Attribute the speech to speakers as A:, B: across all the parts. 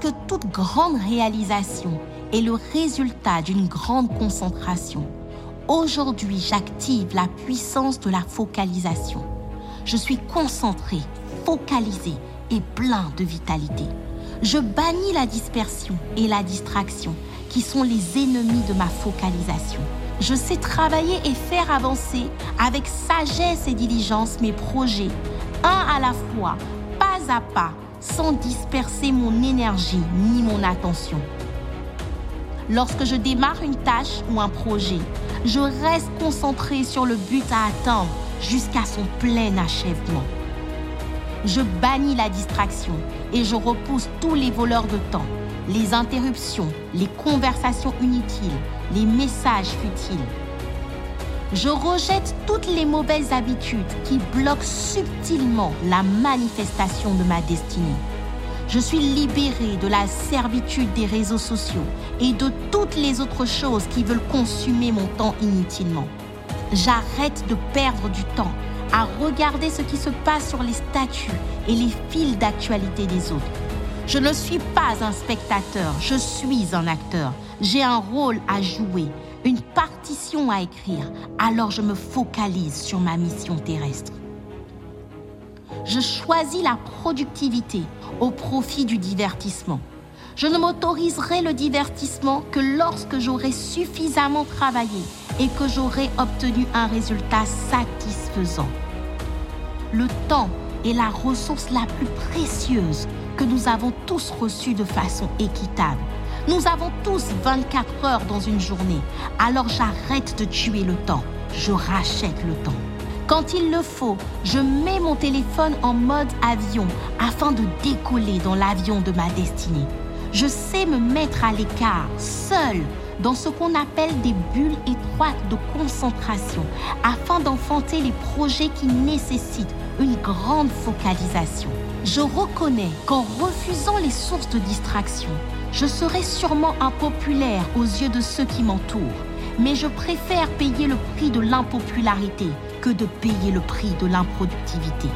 A: que toute grande réalisation est le résultat d'une grande concentration. Aujourd'hui, j'active la puissance de la focalisation. Je suis concentré, focalisé et plein de vitalité. Je bannis la dispersion et la distraction qui sont les ennemis de ma focalisation. Je sais travailler et faire avancer avec sagesse et diligence mes projets, un à la fois, pas à pas, sans disperser mon énergie ni mon attention. Lorsque je démarre une tâche ou un projet, je reste concentré sur le but à atteindre jusqu'à son plein achèvement. Je bannis la distraction et je repousse tous les voleurs de temps, les interruptions, les conversations inutiles, les messages futiles. Je rejette toutes les mauvaises habitudes qui bloquent subtilement la manifestation de ma destinée. Je suis libérée de la servitude des réseaux sociaux et de toutes les autres choses qui veulent consumer mon temps inutilement. J'arrête de perdre du temps à regarder ce qui se passe sur les statuts et les fils d'actualité des autres. Je ne suis pas un spectateur, je suis un acteur. J'ai un rôle à jouer, une partition à écrire, alors je me focalise sur ma mission terrestre. Je choisis la productivité au profit du divertissement. Je ne m'autoriserai le divertissement que lorsque j'aurai suffisamment travaillé et que j'aurai obtenu un résultat satisfaisant. Le temps est la ressource la plus précieuse que nous avons tous reçue de façon équitable. Nous avons tous 24 heures dans une journée, alors j'arrête de tuer le temps, je rachète le temps. Quand il le faut, je mets mon téléphone en mode avion afin de décoller dans l'avion de ma destinée. Je sais me mettre à l'écart, seul, dans ce qu'on appelle des bulles étroites de concentration, afin d'enfanter les projets qui nécessitent une grande focalisation. Je reconnais qu'en refusant les sources de distraction, je serai sûrement impopulaire aux yeux de ceux qui m'entourent, mais je préfère payer le prix de l'impopularité que de payer le prix de l'improductivité.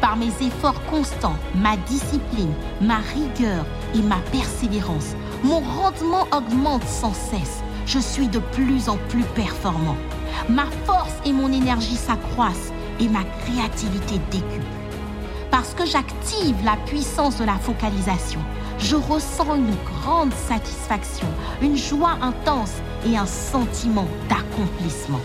A: Par mes efforts constants, ma discipline, ma rigueur et ma persévérance, mon rendement augmente sans cesse. Je suis de plus en plus performant. Ma force et mon énergie s'accroissent et ma créativité décuple. Parce que j'active la puissance de la focalisation, je ressens une grande satisfaction, une joie intense et un sentiment d'accomplissement.